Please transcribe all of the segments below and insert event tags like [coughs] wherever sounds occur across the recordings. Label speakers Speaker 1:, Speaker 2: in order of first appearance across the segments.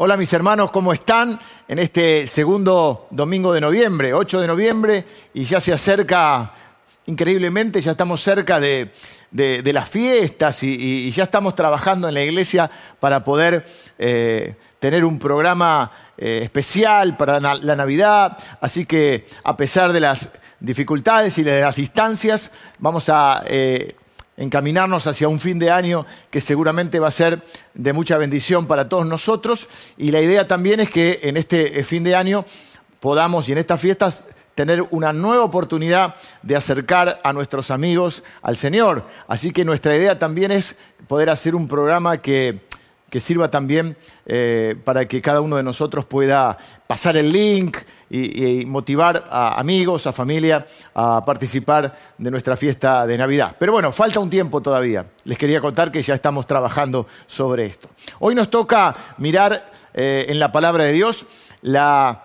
Speaker 1: Hola mis hermanos, ¿cómo están? En este segundo domingo de noviembre, 8 de noviembre, y ya se acerca, increíblemente, ya estamos cerca de, las fiestas y, ya estamos trabajando en la iglesia para poder eh, tener un programa eh, especial para la Navidad. Así que a pesar de las dificultades y de las distancias, vamos a... Eh, encaminarnos hacia un fin de año que seguramente va a ser de mucha bendición para todos nosotros. Y la idea también es que en este fin de año podamos y en estas fiestas tener una nueva oportunidad de acercar a nuestros amigos al Señor. Así que nuestra idea también es poder hacer un programa que que sirva también eh, para que cada uno de nosotros pueda pasar el link y, motivar a amigos, a familia a participar de nuestra fiesta de Navidad. Pero bueno, falta un tiempo todavía. Les quería contar que ya estamos trabajando sobre esto. Hoy nos toca mirar eh, en la palabra de Dios la,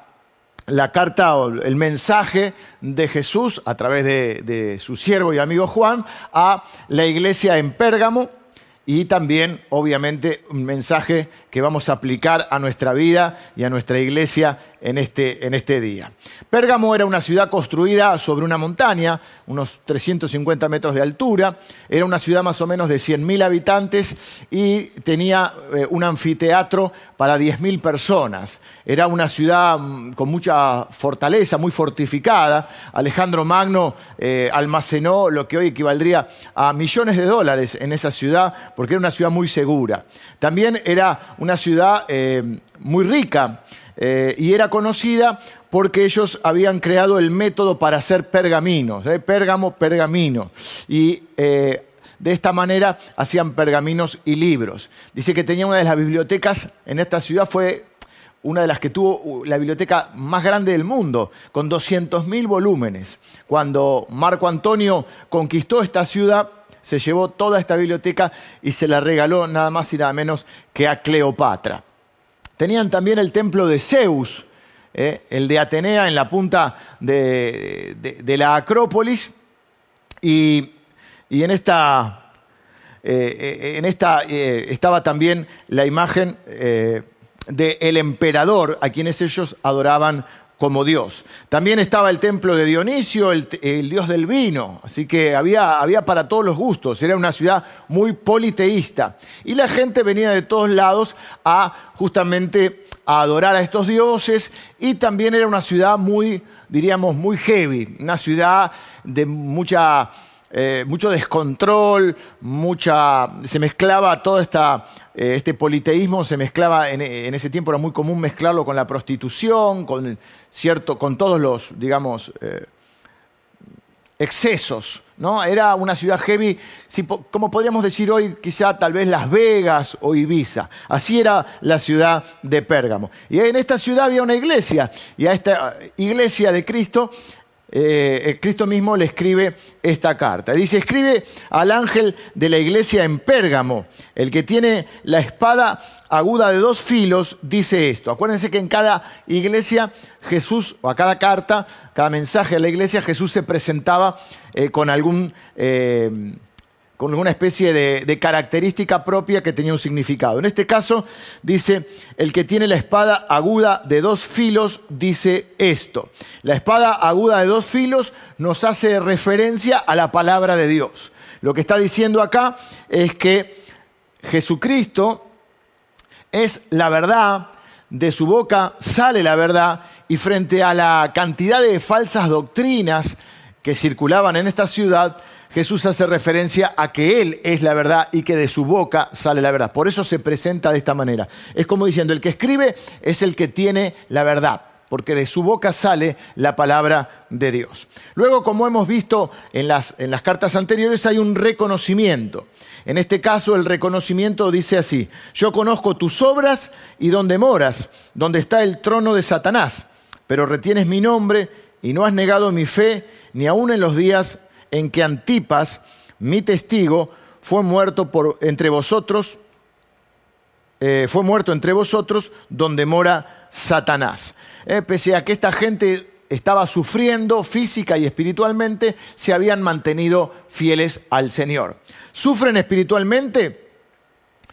Speaker 1: carta o el mensaje de Jesús a través de, de su siervo y amigo Juan a la iglesia en Pérgamo y también, obviamente, un mensaje que vamos a aplicar a nuestra vida y a nuestra iglesia en este, en este día. Pérgamo era una ciudad construida sobre una montaña, unos 350 metros de altura, era una ciudad más o menos de 100.000 habitantes y tenía eh, un anfiteatro para 10.000 personas. Era una ciudad mm, con mucha fortaleza, muy fortificada. Alejandro Magno eh, almacenó lo que hoy equivaldría a millones de dólares en esa ciudad, porque era una ciudad muy segura. También era una ciudad eh, muy rica eh, y era conocida porque ellos habían creado el método para hacer pergaminos, pérgamo, pergamino. Y de esta manera hacían pergaminos y libros. Dice que tenía una de las bibliotecas en esta ciudad, fue una de las que tuvo uh, la biblioteca más grande del mundo, con 200.000 volúmenes. Cuando Marco Antonio conquistó esta ciudad, se llevó toda esta biblioteca y se la regaló nada más y nada menos que a Cleopatra. Tenían también el templo de Zeus, eh, el de Atenea en la punta de, de la Acrópolis, y en esta, eh, eh, en esta estaba también la imagen del emperador, a quienes ellos adoraban como Dios. También estaba el templo de Dionisio, el, dios del vino, así que había, había, para todos los gustos, era una ciudad muy politeísta. Y la gente venía de todos lados a justamente a adorar a estos dioses y también era una ciudad muy, diríamos, muy heavy, una ciudad de mucha eh, mucho descontrol, mucha, se mezclaba todo esta, eh, este politeísmo, se mezclaba, en, ese tiempo era muy común mezclarlo con la prostitución, con, cierto, con todos los, digamos, eh, excesos. ¿no? Era una ciudad heavy, como podríamos decir hoy, quizá tal vez Las Vegas o Ibiza. Así era la ciudad de Pérgamo. Y en esta ciudad había una iglesia, y a esta iglesia de Cristo eh, eh, Cristo mismo le escribe esta carta. Dice, escribe al ángel de la iglesia en Pérgamo, el que tiene la espada aguda de dos filos, dice esto. Acuérdense que en cada iglesia Jesús, o a cada carta, cada mensaje de la iglesia, Jesús se presentaba eh, con algún con alguna especie de, característica propia que tenía un significado. En este caso dice, el que tiene la espada aguda de dos filos dice esto. La espada aguda de dos filos nos hace referencia a la palabra de Dios. Lo que está diciendo acá es que Jesucristo es la verdad, de su boca sale la verdad y frente a la cantidad de falsas doctrinas que circulaban en esta ciudad, Jesús hace referencia a que Él es la verdad y que de su boca sale la verdad. Por eso se presenta de esta manera. Es como diciendo, el que escribe es el que tiene la verdad porque de su boca sale la palabra de Dios. Luego, como hemos visto en las, en las, cartas anteriores, hay un reconocimiento. En este caso, el reconocimiento dice así, yo conozco tus obras y dónde moras, donde está el trono de Satanás, pero retienes mi nombre y no has negado mi fe, ni aun en los días en que Antipas, mi testigo, fue muerto por, entre vosotros, eh, fue muerto entre vosotros donde mora Satanás. Eh, pese a que esta gente estaba sufriendo física y espiritualmente, se habían mantenido fieles al Señor. ¿Sufren espiritualmente?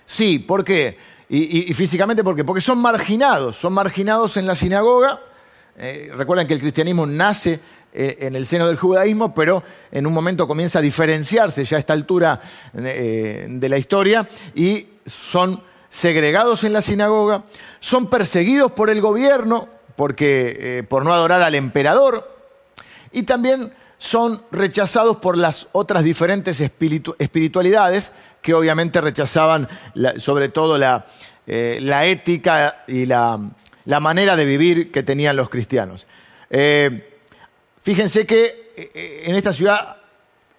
Speaker 1: Sí, ¿por qué? y, físicamente porque, porque son marginados, son marginados en la sinagoga. Eh, recuerden que el cristianismo nace eh, en el seno del judaísmo, pero en un momento comienza a diferenciarse ya a esta altura eh, de la historia y son segregados en la sinagoga, son perseguidos por el gobierno porque, por no adorar al emperador y también son rechazados por las otras diferentes espiritualidades que obviamente rechazaban sobre todo la, ética y la, manera de vivir que tenían los cristianos. Fíjense que eh, eh, en esta ciudad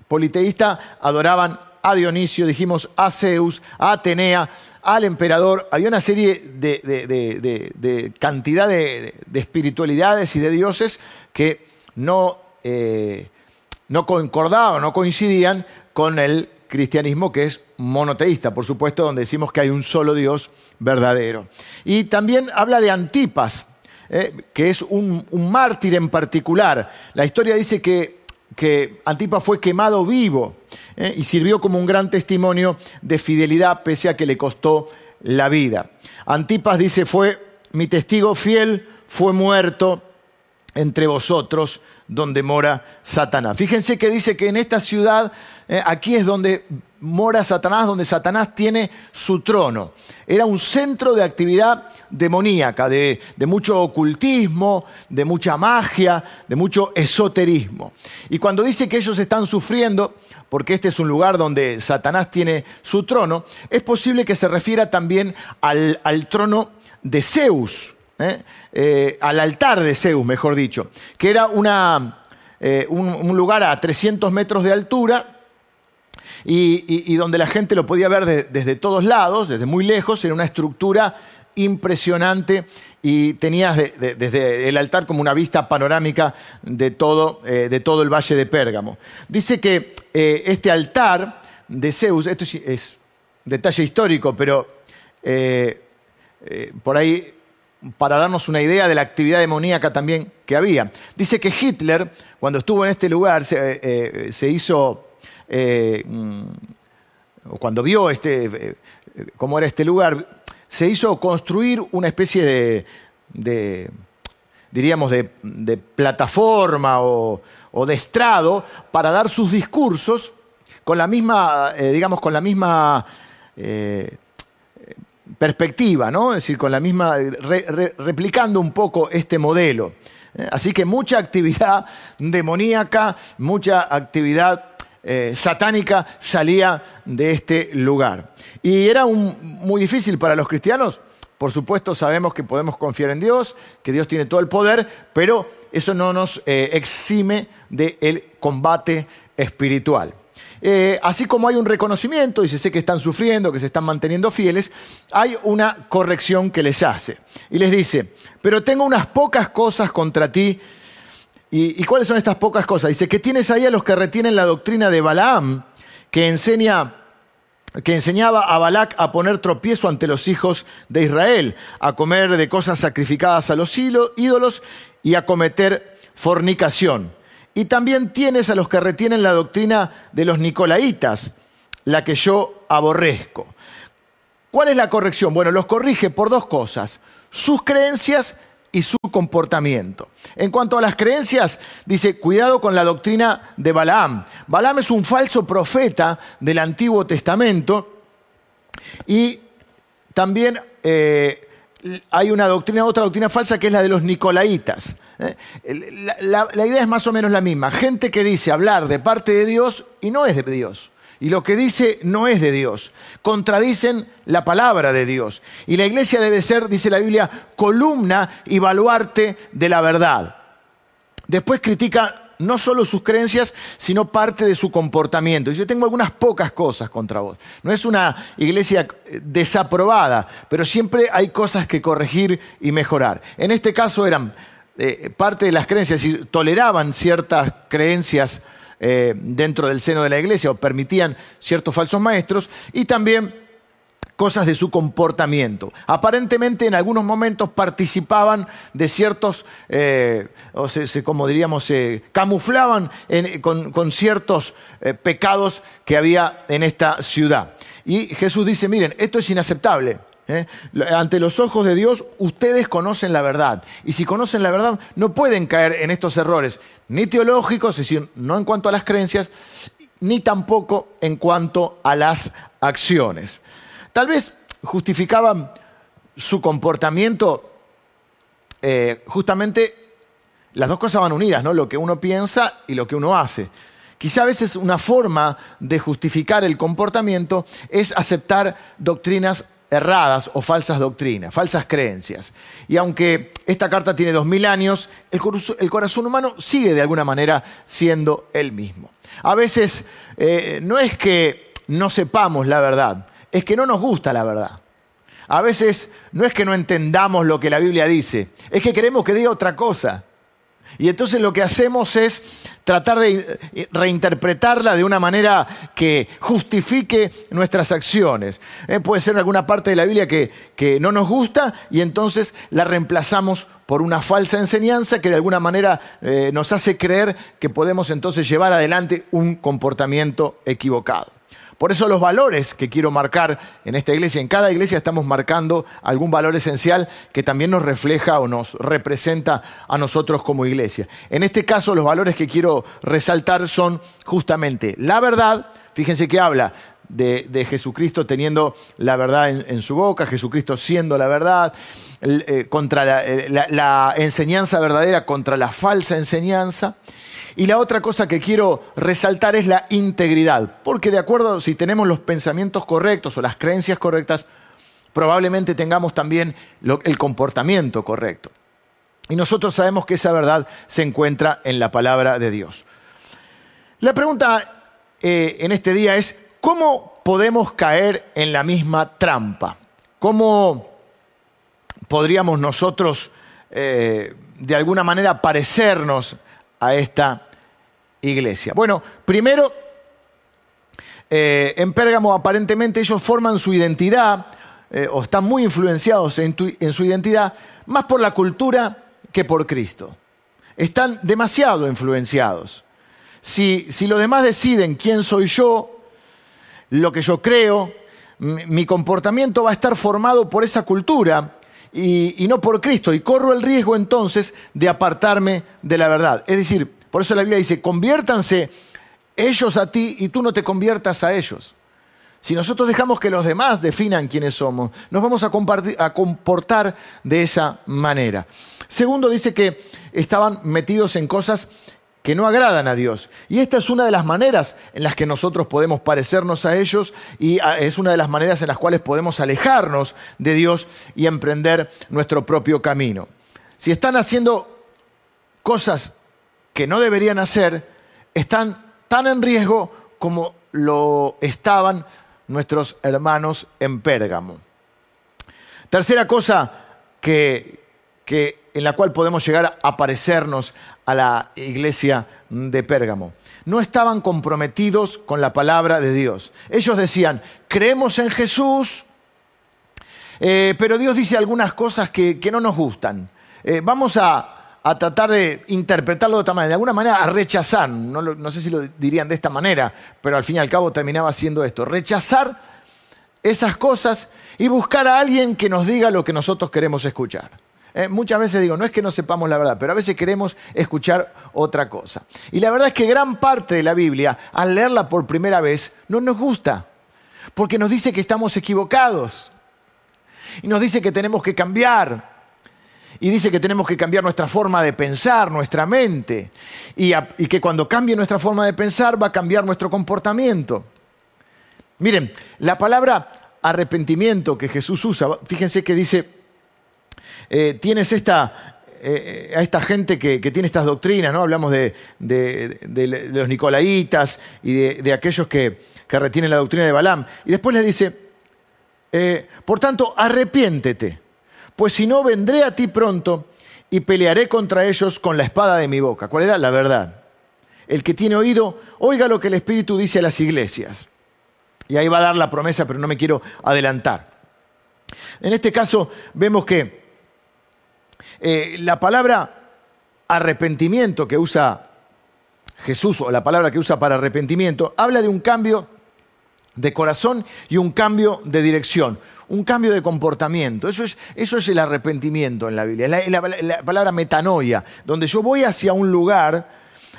Speaker 1: politeísta adoraban a Dionisio, dijimos a Zeus, a Atenea, al emperador. Había una serie de, cantidad de, espiritualidades y de dioses que no, eh, no concordaban, no coincidían con el cristianismo que es monoteísta, por supuesto, donde decimos que hay un solo Dios verdadero. Y también habla de Antipas, eh, que es un, mártir en particular. La historia dice que, Antipas fue quemado vivo eh, y sirvió como un gran testimonio de fidelidad pese a que le costó la vida. Antipas dice, fue mi testigo fiel, fue muerto entre vosotros donde mora Satanás. Fíjense que dice que en esta ciudad, eh, aquí es donde mora Satanás, donde Satanás tiene su trono. Era un centro de actividad demoníaca, de, mucho ocultismo, de mucha magia, de mucho esoterismo. Y cuando dice que ellos están sufriendo, porque este es un lugar donde Satanás tiene su trono, es posible que se refiera también al, trono de Zeus, ¿eh? Eh, al altar de Zeus, mejor dicho, que era una, eh, un lugar a 300 metros de altura, y, donde la gente lo podía ver desde todos lados, desde muy lejos, era una estructura impresionante y tenías desde el altar como una vista panorámica de todo, de todo el valle de Pérgamo. Dice que este altar de Zeus, esto es, detalle histórico, pero por ahí para darnos una idea de la actividad demoníaca también que había. Dice que Hitler, cuando estuvo en este lugar, se hizo eh, mm, cuando vio este, eh, cómo era este lugar, se hizo construir una especie de, diríamos, de, plataforma o, de estrado para dar sus discursos con la misma, eh, digamos, con la misma perspectiva, ¿no? Es decir, con la misma, replicando un poco este modelo. Así que mucha actividad demoníaca, mucha actividad eh, satánica salía de este lugar. Y era muy difícil para los cristianos. Por supuesto sabemos que podemos confiar en Dios, que Dios tiene todo el poder, pero eso no nos eh, exime del combate espiritual. Eh, así como hay un reconocimiento, y se sé que están sufriendo, que se están manteniendo fieles, hay una corrección que les hace. Y les dice, pero tengo unas pocas cosas contra ti ¿Y, cuáles son estas pocas cosas? Dice que tienes ahí a los que retienen la doctrina de Balaam, que enseña que enseñaba a Balac a poner tropiezo ante los hijos de Israel, a comer de cosas sacrificadas a los ídolos y a cometer fornicación. Y también tienes a los que retienen la doctrina de los nicolaitas, la que yo aborrezco. ¿Cuál es la corrección? Bueno, los corrige por dos cosas, sus creencias y su comportamiento. En cuanto a las creencias, dice, cuidado con la doctrina de Balaam. Balaam es un falso profeta del Antiguo Testamento y también eh, hay una doctrina, otra doctrina falsa que es la de los nicolaitas. ¿eh? la idea es más o menos la misma. Gente que dice hablar de parte de Dios y no es de Dios y lo que dice no es de Dios. Contradicen la palabra de Dios. Y la iglesia debe ser, dice la Biblia, columna y baluarte de la verdad. Después critica no solo sus creencias, sino parte de su comportamiento. Dice, tengo algunas pocas cosas contra vos. No es una iglesia desaprobada, pero siempre hay cosas que corregir y mejorar. En este caso eran eh, parte de las creencias, y toleraban ciertas creencias eh, dentro del seno de la iglesia o permitían ciertos falsos maestros y también cosas de su comportamiento. Aparentemente en algunos momentos participaban de ciertos, eh, o se, como diríamos, se camuflaban con, ciertos eh, pecados que había en esta ciudad. Y Jesús dice, miren, esto es inaceptable. ¿eh? Ante los ojos de Dios, ustedes conocen la verdad. Y si conocen la verdad, no pueden caer en estos errores, ni teológicos, es decir, no en cuanto a las creencias, ni tampoco en cuanto a las acciones. Tal vez justificaban su comportamiento eh, justamente las dos cosas van unidas, ¿no? Lo que uno piensa y lo que uno hace. Quizá a veces una forma de justificar el comportamiento es aceptar doctrinas erradas o falsas doctrinas, falsas creencias. Y aunque esta carta tiene dos mil años, el corazón humano sigue de alguna manera siendo el mismo. A veces eh, no es que no sepamos la verdad, es que no nos gusta la verdad. A veces no es que no entendamos lo que la Biblia dice, es que queremos que diga otra cosa. Y entonces lo que hacemos es tratar de reinterpretarla de una manera que justifique nuestras acciones. Eh, puede ser alguna parte de la Biblia que, no nos gusta y entonces la reemplazamos por una falsa enseñanza que de alguna manera eh, nos hace creer que podemos entonces llevar adelante un comportamiento equivocado. Por eso los valores que quiero marcar en esta iglesia, en cada iglesia estamos marcando algún valor esencial que también nos refleja o nos representa a nosotros como iglesia. En este caso los valores que quiero resaltar son justamente la verdad, fíjense que habla de, Jesucristo teniendo la verdad en, su boca, Jesucristo siendo la verdad, eh, contra eh, la enseñanza verdadera contra la falsa enseñanza. Y la otra cosa que quiero resaltar es la integridad, porque de acuerdo si tenemos los pensamientos correctos o las creencias correctas, probablemente tengamos también el comportamiento correcto. Y nosotros sabemos que esa verdad se encuentra en la palabra de Dios. La pregunta eh, en este día es, ¿cómo podemos caer en la misma trampa? ¿Cómo podríamos nosotros eh, de alguna manera parecernos a esta iglesia? Bueno, primero, eh, en Pérgamo aparentemente ellos forman su identidad eh, o están muy influenciados en, su identidad más por la cultura que por Cristo. Están demasiado influenciados. Si, si los demás deciden quién soy yo, lo que yo creo, mi comportamiento va a estar formado por esa cultura y, no por Cristo. Y corro el riesgo entonces de apartarme de la verdad. Es decir, por eso la Biblia dice, conviértanse ellos a ti y tú no te conviertas a ellos. Si nosotros dejamos que los demás definan quiénes somos, nos vamos a, comportar de esa manera. Segundo, dice que estaban metidos en cosas que no agradan a Dios. Y esta es una de las maneras en las que nosotros podemos parecernos a ellos y ah, es una de las maneras en las cuales podemos alejarnos de Dios y emprender nuestro propio camino. Si están haciendo cosas que no deberían hacer, están tan en riesgo como lo estaban nuestros hermanos en Pérgamo. Tercera cosa que, que en la cual podemos llegar a parecernos a la iglesia de Pérgamo. No estaban comprometidos con la palabra de Dios. Ellos decían, creemos en Jesús, eh, pero Dios dice algunas cosas que, no nos gustan. Eh, vamos a, tratar de interpretarlo de otra manera, de alguna manera a rechazar, no, no sé si lo dirían de esta manera, pero al fin y al cabo terminaba siendo esto, rechazar esas cosas y buscar a alguien que nos diga lo que nosotros queremos escuchar. Eh, muchas veces digo, no es que no sepamos la verdad, pero a veces queremos escuchar otra cosa. Y la verdad es que gran parte de la Biblia, al leerla por primera vez, no nos gusta, porque nos dice que estamos equivocados. Y nos dice que tenemos que cambiar. Y dice que tenemos que cambiar nuestra forma de pensar, nuestra mente. Y, y que cuando cambie nuestra forma de pensar va a cambiar nuestro comportamiento. Miren, la palabra arrepentimiento que Jesús usa, fíjense que dice eh, tienes esta, eh, a esta gente que, tiene estas doctrinas, ¿no? Hablamos de, los nicolaitas y de, aquellos que, retienen la doctrina de Balaam. Y después les dice, eh, por tanto, arrepiéntete, pues si no, vendré a ti pronto y pelearé contra ellos con la espada de mi boca. ¿Cuál era? La verdad. El que tiene oído, oiga lo que el Espíritu dice a las iglesias. Y ahí va a dar la promesa, pero no me quiero adelantar. En este caso vemos que eh, la palabra arrepentimiento que usa Jesús, o la palabra que usa para arrepentimiento, habla de un cambio de corazón y un cambio de dirección. un cambio de comportamiento. Eso es, eso es el arrepentimiento en la Biblia, la, la, palabra metanoia, donde yo voy hacia un lugar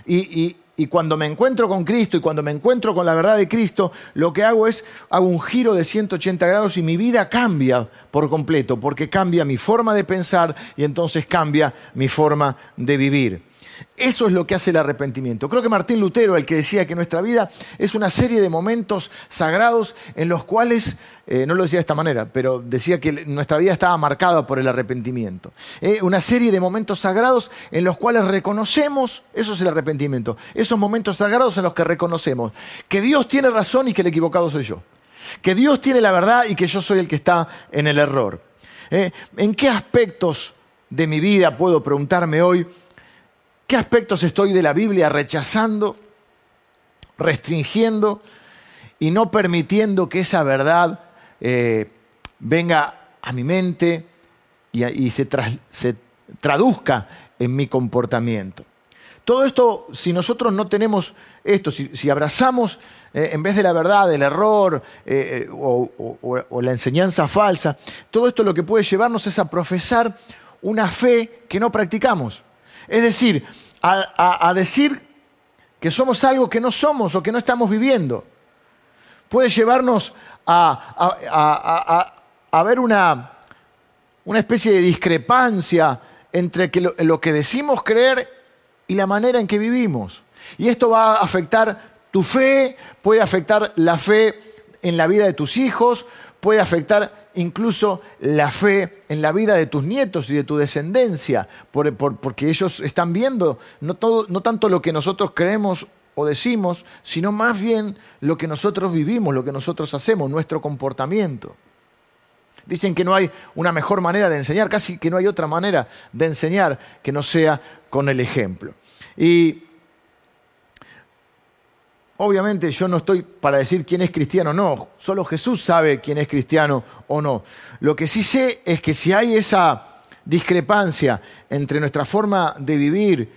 Speaker 1: y, y cuando me encuentro con Cristo y cuando me encuentro con la verdad de Cristo, lo que hago es, hago un giro de 180 grados y mi vida cambia por completo, porque cambia mi forma de pensar y entonces cambia mi forma de vivir. Eso es lo que hace el arrepentimiento. Creo que Martín Lutero, el que decía que nuestra vida es una serie de momentos sagrados en los cuales, eh, no lo decía de esta manera, pero decía que nuestra vida estaba marcada por el arrepentimiento. Eh, una serie de momentos sagrados en los cuales reconocemos, eso es el arrepentimiento, esos momentos sagrados en los que reconocemos que Dios tiene razón y que el equivocado soy yo. Que Dios tiene la verdad y que yo soy el que está en el error. Eh, ¿En qué aspectos de mi vida puedo preguntarme hoy? ¿Qué aspectos estoy de la Biblia rechazando, restringiendo y no permitiendo que esa verdad eh, venga a mi mente y, se, traduzca en mi comportamiento? Todo esto, si nosotros no tenemos esto, si, abrazamos eh, en vez de la verdad, el error eh, o, la enseñanza falsa, todo esto lo que puede llevarnos es a profesar una fe que no practicamos. Es decir, a, decir que somos algo que no somos o que no estamos viviendo. Puede llevarnos a, ver una, una, especie de discrepancia entre lo que decimos creer y la manera en que vivimos. Y esto va a afectar tu fe, puede afectar la fe en la vida de tus hijos, puede afectar incluso la fe en la vida de tus nietos y de tu descendencia, porque ellos están viendo no, no tanto lo que nosotros creemos o decimos, sino más bien lo que nosotros vivimos, lo que nosotros hacemos, nuestro comportamiento. Dicen que no hay una mejor manera de enseñar, casi que no hay otra manera de enseñar que no sea con el ejemplo. Y Obviamente yo no estoy para decir quién es cristiano o no, solo Jesús sabe quién es cristiano o no. Lo que sí sé es que si hay esa discrepancia entre nuestra forma de vivir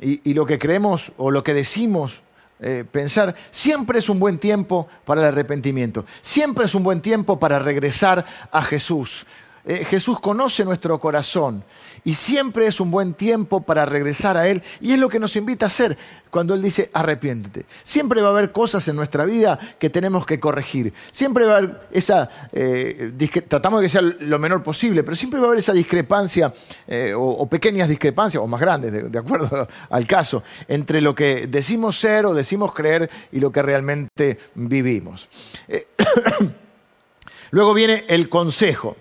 Speaker 1: y, lo que creemos o lo que decimos eh, pensar, siempre es un buen tiempo para el arrepentimiento, siempre es un buen tiempo para regresar a Jesús. Eh, Jesús conoce nuestro corazón y siempre es un buen tiempo para regresar a Él y es lo que nos invita a hacer cuando Él dice arrepiéntete. Siempre va a haber cosas en nuestra vida que tenemos que corregir. Siempre va a haber esa, eh, tratamos de que sea lo menor posible, pero siempre va a haber esa discrepancia eh, o, pequeñas discrepancias, o más grandes, de, acuerdo [laughs] al caso, entre lo que decimos ser o decimos creer y lo que realmente vivimos. [coughs] Luego viene el consejo.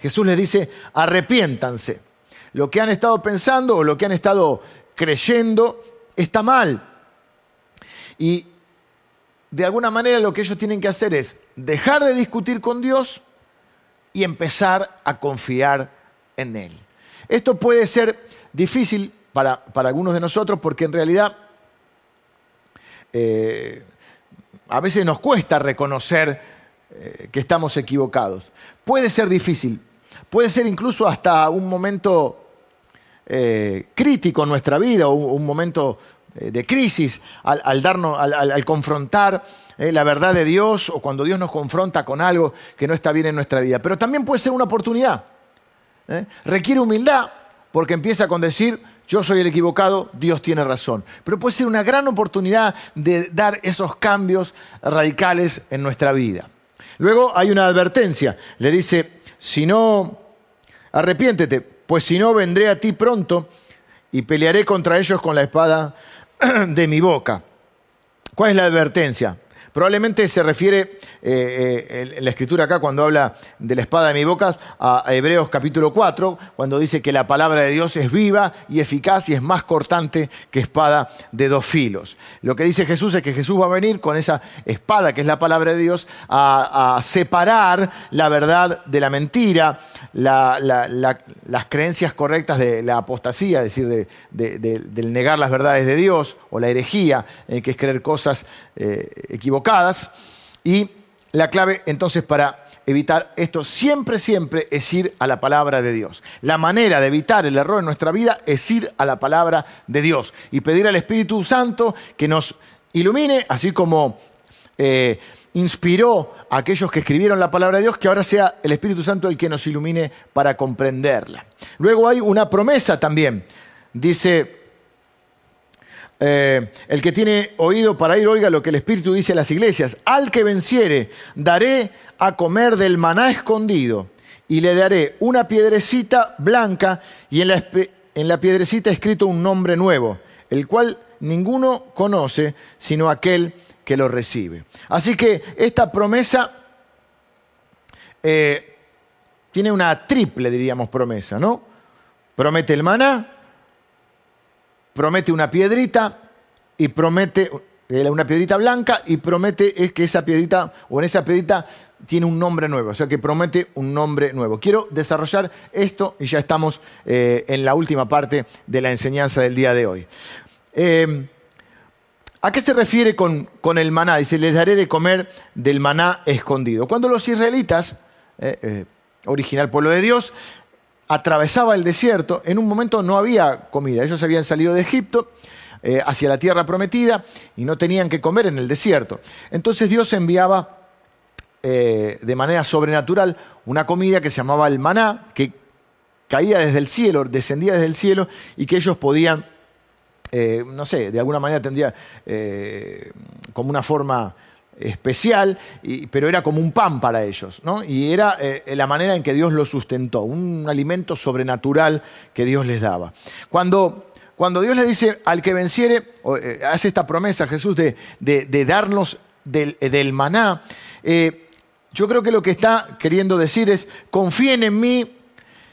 Speaker 1: Jesús les dice, arrepiéntanse. Lo que han estado pensando o lo que han estado creyendo está mal. Y de alguna manera lo que ellos tienen que hacer es dejar de discutir con Dios y empezar a confiar en Él. Esto puede ser difícil para, algunos de nosotros porque en realidad eh, a veces nos cuesta reconocer eh, que estamos equivocados. Puede ser difícil, puede ser incluso hasta un momento eh, crítico en nuestra vida, o un, momento eh, de crisis, al, darnos, al, confrontar eh, la verdad de Dios o cuando Dios nos confronta con algo que no está bien en nuestra vida. Pero también puede ser una oportunidad. Requiere humildad porque empieza con decir, yo soy el equivocado, Dios tiene razón. Pero puede ser una gran oportunidad de dar esos cambios radicales en nuestra vida. Luego hay una advertencia. Le dice, si no, arrepiéntete, pues si no, vendré a ti pronto y pelearé contra ellos con la espada [clears throat] de mi boca. ¿Cuál es la advertencia? Probablemente se refiere eh, eh, la escritura acá cuando habla de la espada de mi boca a Hebreos capítulo 4, cuando dice que la palabra de Dios es viva y eficaz y es más cortante que espada de dos filos. Lo que dice Jesús es que Jesús va a venir con esa espada que es la palabra de Dios a, separar la verdad de la mentira, las creencias correctas de la apostasía, es decir, de, del negar las verdades de Dios o la herejía, eh, que es creer cosas equivocadas y la clave entonces para evitar esto siempre, siempre es ir a la palabra de Dios. La manera de evitar el error en nuestra vida es ir a la palabra de Dios y pedir al Espíritu Santo que nos ilumine, así como eh, inspiró a aquellos que escribieron la palabra de Dios, que ahora sea el Espíritu Santo el que nos ilumine para comprenderla. Luego hay una promesa también. Dice, eh, el que tiene oído para ir, oiga lo que el Espíritu dice a las iglesias. Al que venciere, daré a comer del maná escondido y le daré una piedrecita blanca y en la, en la piedrecita escrito un nombre nuevo, el cual ninguno conoce sino aquel que lo recibe. Así que esta promesa eh, tiene una triple, diríamos, promesa, ¿no? Promete el maná, promete una piedrita y promete eh, una piedrita blanca y promete es que esa piedrita o en esa piedrita tiene un nombre nuevo, o sea que promete un nombre nuevo. Quiero desarrollar esto y ya estamos eh, en la última parte de la enseñanza del día de hoy. Eh, ¿A qué se refiere con, con, el maná? Dice, les daré de comer del maná escondido. Cuando los israelitas, original pueblo de Dios, atravesaba el desierto, en un momento no había comida. Ellos habían salido de Egipto eh, hacia la tierra prometida y no tenían que comer en el desierto. Entonces Dios enviaba eh, de manera sobrenatural una comida que se llamaba el maná, que caía desde el cielo, descendía desde el cielo y que ellos podían, eh, no sé, de alguna manera tendría como una forma especial, pero era como un pan para ellos, ¿no? Y era eh, la manera en que Dios los sustentó, un alimento sobrenatural que Dios les daba. Cuando, cuando Dios le dice al que venciere, eh, hace esta promesa Jesús de, de, darnos del, maná, eh, yo creo que lo que está queriendo decir es, confíen en mí,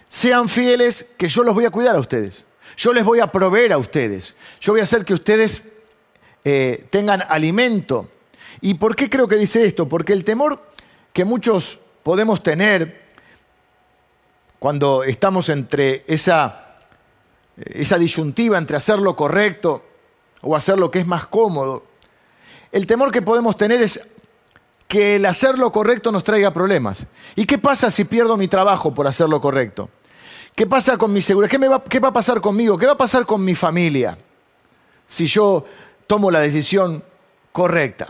Speaker 1: sean fieles, que yo los voy a cuidar a ustedes. Yo les voy a proveer a ustedes. Yo voy a hacer que ustedes tengan alimento. ¿Y por qué creo que dice esto? Porque el temor que muchos podemos tener cuando estamos entre esa, esa disyuntiva entre hacer lo correcto o hacer lo que es más cómodo, el temor que podemos tener es que el hacer lo correcto nos traiga problemas. ¿Y qué pasa si pierdo mi trabajo por hacer lo correcto? ¿Qué pasa con mi seguridad? ¿Qué, va, ¿Qué va a pasar conmigo? ¿Qué va a pasar con mi familia si yo tomo la decisión correcta?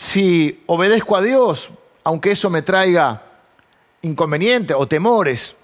Speaker 1: Si obedezco a Dios, aunque eso me traiga inconvenientes o temores.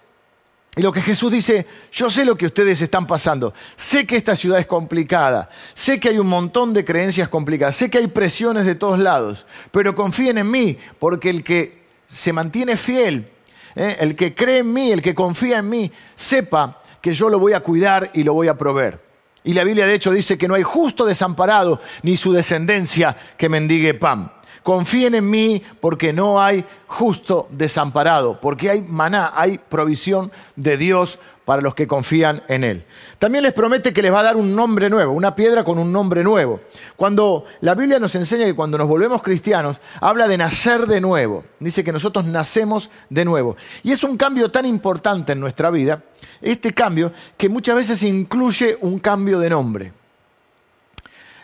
Speaker 1: Y lo que Jesús dice, yo sé lo que ustedes están pasando, sé que esta ciudad es complicada, sé que hay un montón de creencias complicadas, sé que hay presiones de todos lados, pero confíen en mí, porque el que se mantiene fiel, ¿eh? el que cree en mí, el que confía en mí, sepa que yo lo voy a cuidar y lo voy a proveer. Y la Biblia de hecho dice que no hay justo desamparado ni su descendencia que mendigue pan. Confíen en mí porque no hay justo desamparado, porque hay maná, hay provisión de Dios para los que confían en Él. También les promete que les va a dar un nombre nuevo, una piedra con un nombre nuevo. Cuando la Biblia nos enseña que cuando nos volvemos cristianos, habla de nacer de nuevo. Dice que nosotros nacemos de nuevo. Y es un cambio tan importante en nuestra vida, este cambio, que muchas veces incluye un cambio de nombre.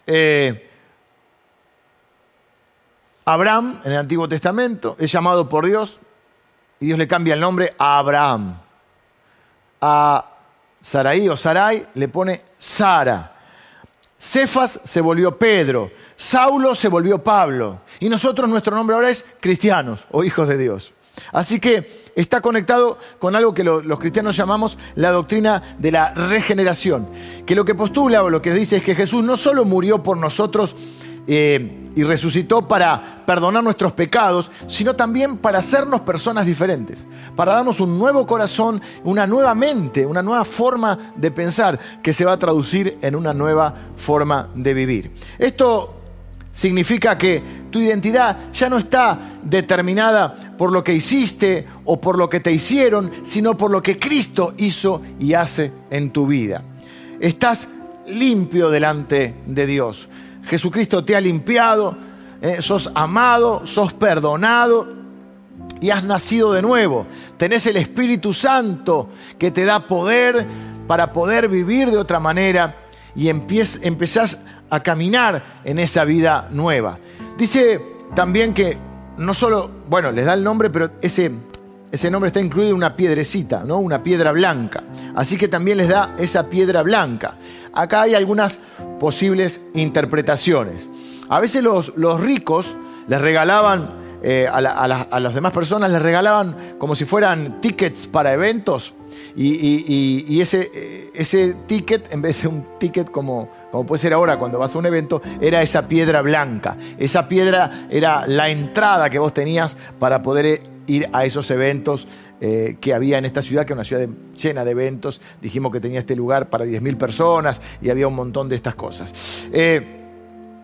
Speaker 1: Eh, Abraham, en el Antiguo Testamento, es llamado por Dios y Dios le cambia el nombre a Abraham. A Sarai o Sarai le pone Sara. Cefas se volvió Pedro, Saulo se volvió Pablo y nosotros nuestro nombre ahora es cristianos o hijos de Dios. Así que está conectado con algo que los cristianos llamamos la doctrina de la regeneración, que lo que postula o lo que dice es que Jesús no solo murió por nosotros eh, y resucitó para perdonar nuestros pecados, sino también para hacernos personas diferentes, para darnos un nuevo corazón, una nueva mente, una nueva forma de pensar que se va a traducir en una nueva forma de vivir. Esto significa que tu identidad ya no está determinada por lo que hiciste o por lo que te hicieron, sino por lo que Cristo hizo y hace en tu vida. Estás limpio delante de Dios. Jesucristo te ha limpiado, eh, sos amado, sos perdonado y has nacido de nuevo. Tenés el Espíritu Santo que te da poder para poder vivir de otra manera y empezás a caminar en esa vida nueva. Dice también que no solo, bueno, les da el nombre, pero ese, ese nombre está incluido en una piedrecita, ¿no? Una piedra blanca. Así que también les da esa piedra blanca. Acá hay algunas posibles interpretaciones. A veces los, los ricos les regalaban eh, a, las demás personas, les regalaban como si fueran tickets para eventos. Y, ese, eh, ese ticket, en vez de un ticket como, como puede ser ahora cuando vas a un evento, era esa piedra blanca. Esa piedra era la entrada que vos tenías para poder ir a esos eventos eh, que había en esta ciudad, que es una ciudad llena de eventos. Dijimos que tenía este lugar para 10.000 personas y había un montón de estas cosas. Eh,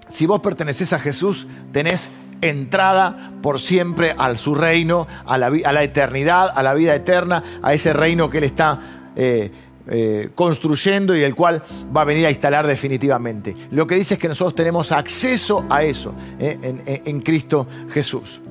Speaker 1: si vos perteneces a Jesús, tenés entrada por siempre al su reino, a la, a la, eternidad, a la vida eterna, a ese reino que Él está eh, construyendo y el cual va a venir a instalar definitivamente. Lo que dice es que nosotros tenemos acceso a eso en, en, Cristo Jesús.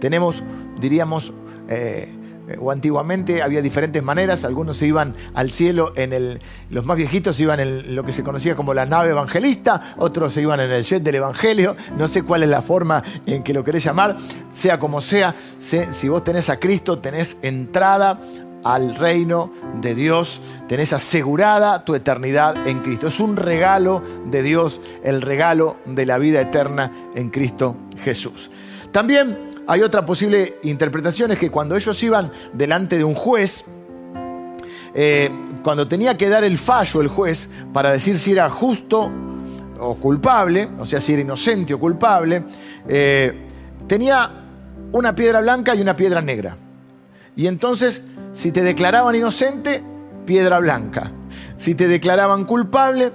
Speaker 1: Tenemos, diríamos, eh, o antiguamente había diferentes maneras, algunos se iban al cielo en el, los más viejitos iban en lo que se conocía como la nave evangelista, otros se iban en el jet del evangelio, no sé cuál es la forma en que lo querés llamar, sea como sea, si vos tenés a Cristo, tenés entrada al reino de Dios, tenés asegurada tu eternidad en Cristo. Es un regalo de Dios, el regalo de la vida eterna en Cristo Jesús. También hay otra posible interpretación, es que cuando ellos iban delante de un juez, eh, cuando tenía que dar el fallo el juez para decir si era justo o culpable, o sea, si era inocente o culpable, eh, tenía una piedra blanca y una piedra negra. Y entonces, si te declaraban inocente, piedra blanca. Si te declaraban culpable,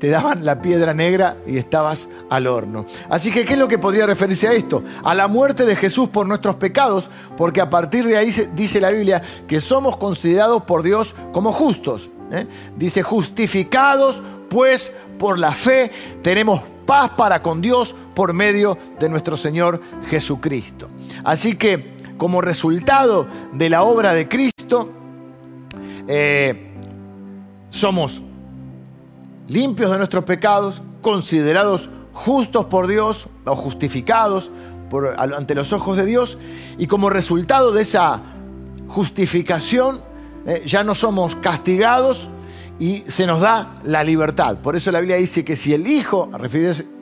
Speaker 1: te daban la piedra negra y estabas al horno. Así que, ¿qué es lo que podría referirse a esto? A la muerte de Jesús por nuestros pecados, porque a partir de ahí dice la Biblia que somos considerados por Dios como justos. ¿eh? Dice, justificados pues por la fe tenemos paz para con Dios por medio de nuestro Señor Jesucristo. Así que, como resultado de la obra de Cristo, eh, somos limpios de nuestros pecados, considerados justos por Dios o justificados ante los ojos de Dios, y como resultado de esa justificación eh, ya no somos castigados y se nos da la libertad. Por eso la Biblia dice que si el Hijo,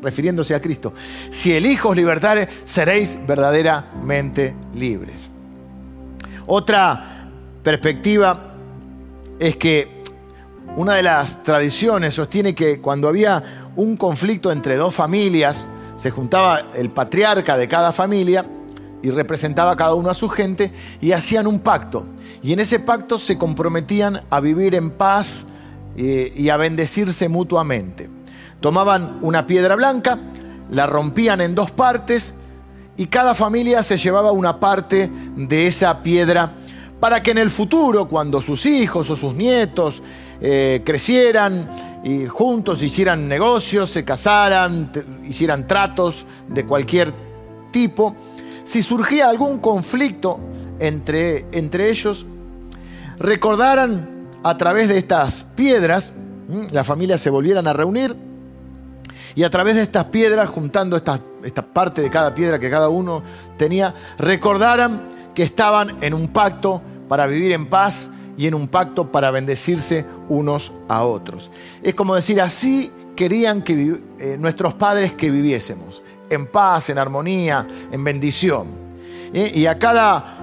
Speaker 1: refiriéndose a Cristo, si el Hijo os libertare, seréis verdaderamente libres. Otra perspectiva es que una de las tradiciones sostiene que cuando había un conflicto entre dos familias, se juntaba el patriarca de cada familia y representaba cada uno a su gente y hacían un pacto. Y en ese pacto se comprometían a vivir en paz eh, y a bendecirse mutuamente. Tomaban una piedra blanca, la rompían en dos partes y cada familia se llevaba una parte de esa piedra para que en el futuro, cuando sus hijos o sus nietos eh, crecieran y juntos hicieran negocios, se casaran, hicieran tratos de cualquier tipo. Si surgía algún conflicto entre, entre ellos, recordaran a través de estas piedras, la familia se volvieran a reunir y a través de estas piedras, juntando esta, esta parte de cada piedra que cada uno tenía, recordaran que estaban en un pacto para vivir en paz y en un pacto para bendecirse unos a otros. Es como decir, así querían que eh, nuestros padres que viviésemos, en paz, en armonía, en bendición. ¿Eh? Y a cada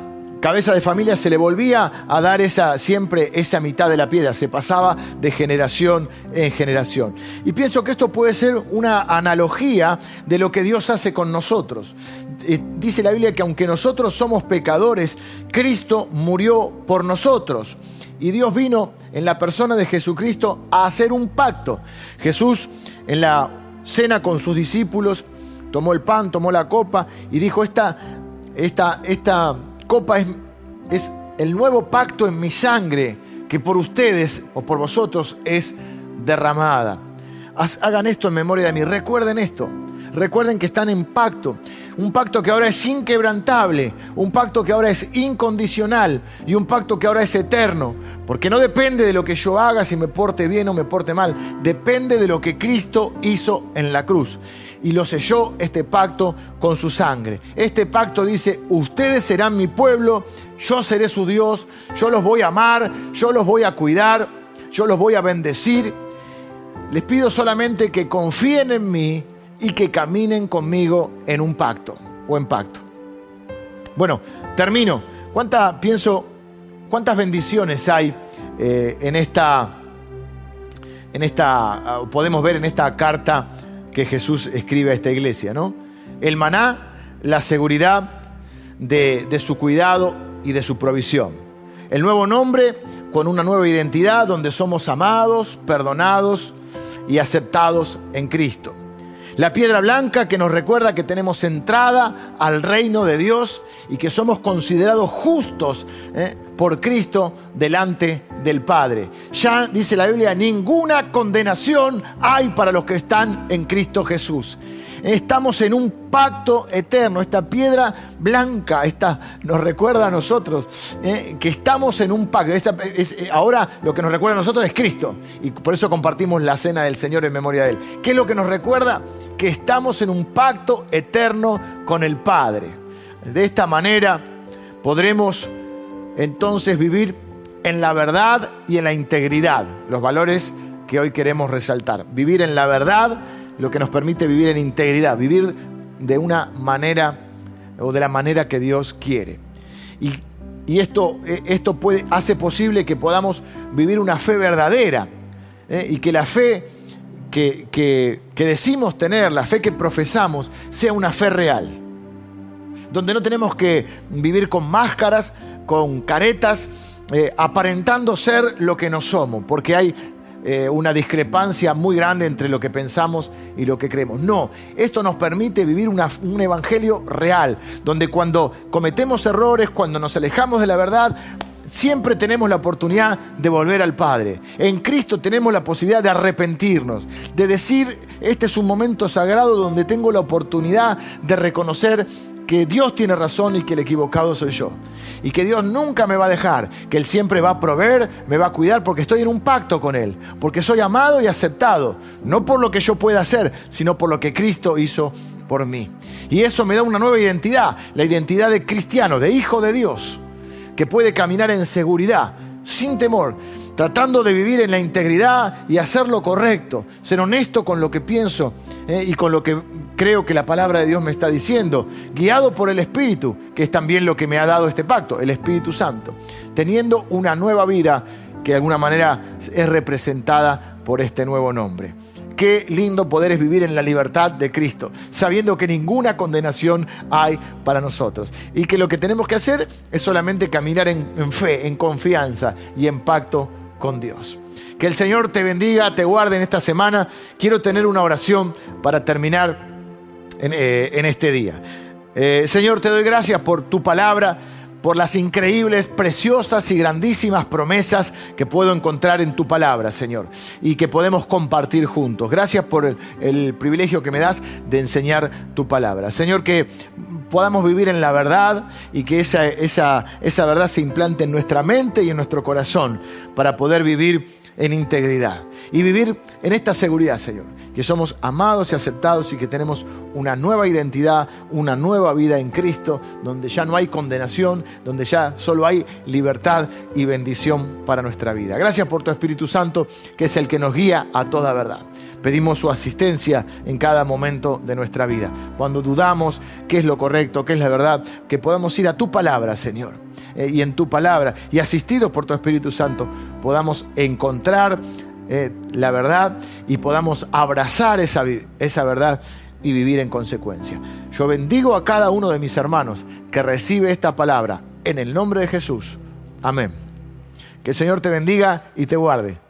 Speaker 1: cabeza de familia se le volvía a dar esa, siempre esa mitad de la piedra, se pasaba de generación en generación. Y pienso que esto puede ser una analogía de lo que Dios hace con nosotros. Eh, dice la Biblia que aunque nosotros somos pecadores, Cristo murió por nosotros. Y Dios vino en la persona de Jesucristo a hacer un pacto. Jesús en la cena con sus discípulos tomó el pan, tomó la copa y dijo, esta, esta, esta copa es, es el nuevo pacto en mi sangre que por ustedes o por vosotros es derramada. Hagan esto en memoria de mí. Recuerden esto. Recuerden que están en pacto. Un pacto que ahora es inquebrantable, un pacto que ahora es incondicional y un pacto que ahora es eterno. Porque no depende de lo que yo haga, si me porte bien o me porte mal. Depende de lo que Cristo hizo en la cruz. Y lo selló este pacto con su sangre. Este pacto dice, ustedes serán mi pueblo, yo seré su Dios, yo los voy a amar, yo los voy a cuidar, yo los voy a bendecir. Les pido solamente que confíen en mí y que caminen conmigo en un pacto o en pacto. Bueno, termino. ¿Cuánta, pienso, cuántas bendiciones hay eh, en esta, en esta, ah, podemos ver en esta carta que Jesús escribe a esta iglesia, ¿no? El maná, la seguridad de, de su cuidado y de su provisión. El nuevo nombre con una nueva identidad donde somos amados, perdonados y aceptados en Cristo. La piedra blanca que nos recuerda que tenemos entrada al reino de Dios y que somos considerados justos eh, por Cristo delante del Padre. Ya dice la Biblia, ninguna condenación hay para los que están en Cristo Jesús. Estamos en un pacto eterno. Esta piedra blanca esta, nos recuerda a nosotros eh, que estamos en un pacto. Eh, ahora lo que nos recuerda a nosotros es Cristo. Y por eso compartimos la cena del Señor en memoria de Él. ¿Qué es lo que nos recuerda? Que estamos en un pacto eterno con el Padre. De esta manera podremos entonces vivir en la verdad y en la integridad. Los valores que hoy queremos resaltar. Vivir en la verdad lo que nos permite vivir en integridad, vivir de una manera o de la manera que Dios quiere. Y, esto, eh, esto hace posible que podamos vivir una fe verdadera ¿eh? y que la fe que, que, decimos tener, la fe que profesamos, sea una fe real. Donde no tenemos que vivir con máscaras, con caretas, eh, aparentando ser lo que no somos, porque hay eh, una discrepancia muy grande entre lo que pensamos y lo que creemos. No, esto nos permite vivir un evangelio real, donde cuando cometemos errores, cuando nos alejamos de la verdad, siempre tenemos la oportunidad de volver al Padre. En Cristo tenemos la posibilidad de arrepentirnos, de decir, este es un momento sagrado donde tengo la oportunidad de reconocer que Dios tiene razón y que el equivocado soy yo. Y que Dios nunca me va a dejar, que Él siempre va a proveer, me va a cuidar, porque estoy en un pacto con Él, porque soy amado y aceptado, no por lo que yo pueda hacer, sino por lo que Cristo hizo por mí. Y eso me da una nueva identidad, la identidad de cristiano, de hijo de Dios, que puede caminar en seguridad, sin temor, tratando de vivir en la integridad y hacer lo correcto, ser honesto con lo que pienso eh, y con lo que creo que la palabra de Dios me está diciendo, guiado por el Espíritu, que es también lo que me ha dado este pacto, el Espíritu Santo, teniendo una nueva vida que de alguna manera es representada por este nuevo nombre. Qué lindo poder es vivir en la libertad de Cristo, sabiendo que ninguna condenación hay para nosotros. Y que lo que tenemos que hacer es solamente caminar en, en fe, en confianza y en pacto con Dios. Que el Señor te bendiga, te guarde en esta semana. Quiero tener una oración para terminar en, eh, este día. Eh, Señor, te doy gracias por tu palabra, por las increíbles, preciosas y grandísimas promesas que puedo encontrar en tu palabra, Señor, y que podemos compartir juntos. Gracias por el, privilegio que me das de enseñar tu palabra. Señor, que podamos vivir en la verdad y que esa, esa, esa verdad se implante en nuestra mente y en nuestro corazón para poder vivir en integridad y vivir en esta seguridad, Señor, que somos amados y aceptados y que tenemos una nueva identidad, una nueva vida en Cristo, donde ya no hay condenación, donde ya solo hay libertad y bendición para nuestra vida. Gracias por tu Espíritu Santo, que es el que nos guía a toda verdad. Pedimos su asistencia en cada momento de nuestra vida. Cuando dudamos qué es lo correcto, qué es la verdad, que podamos ir a tu palabra, Señor eh, y en tu palabra, y asistidos por tu Espíritu Santo, podamos encontrar eh, la verdad y podamos abrazar esa, esa verdad y vivir en consecuencia. Yo bendigo a cada uno de mis hermanos que recibe esta palabra en el nombre de Jesús. Amén. Que el Señor te bendiga y te guarde.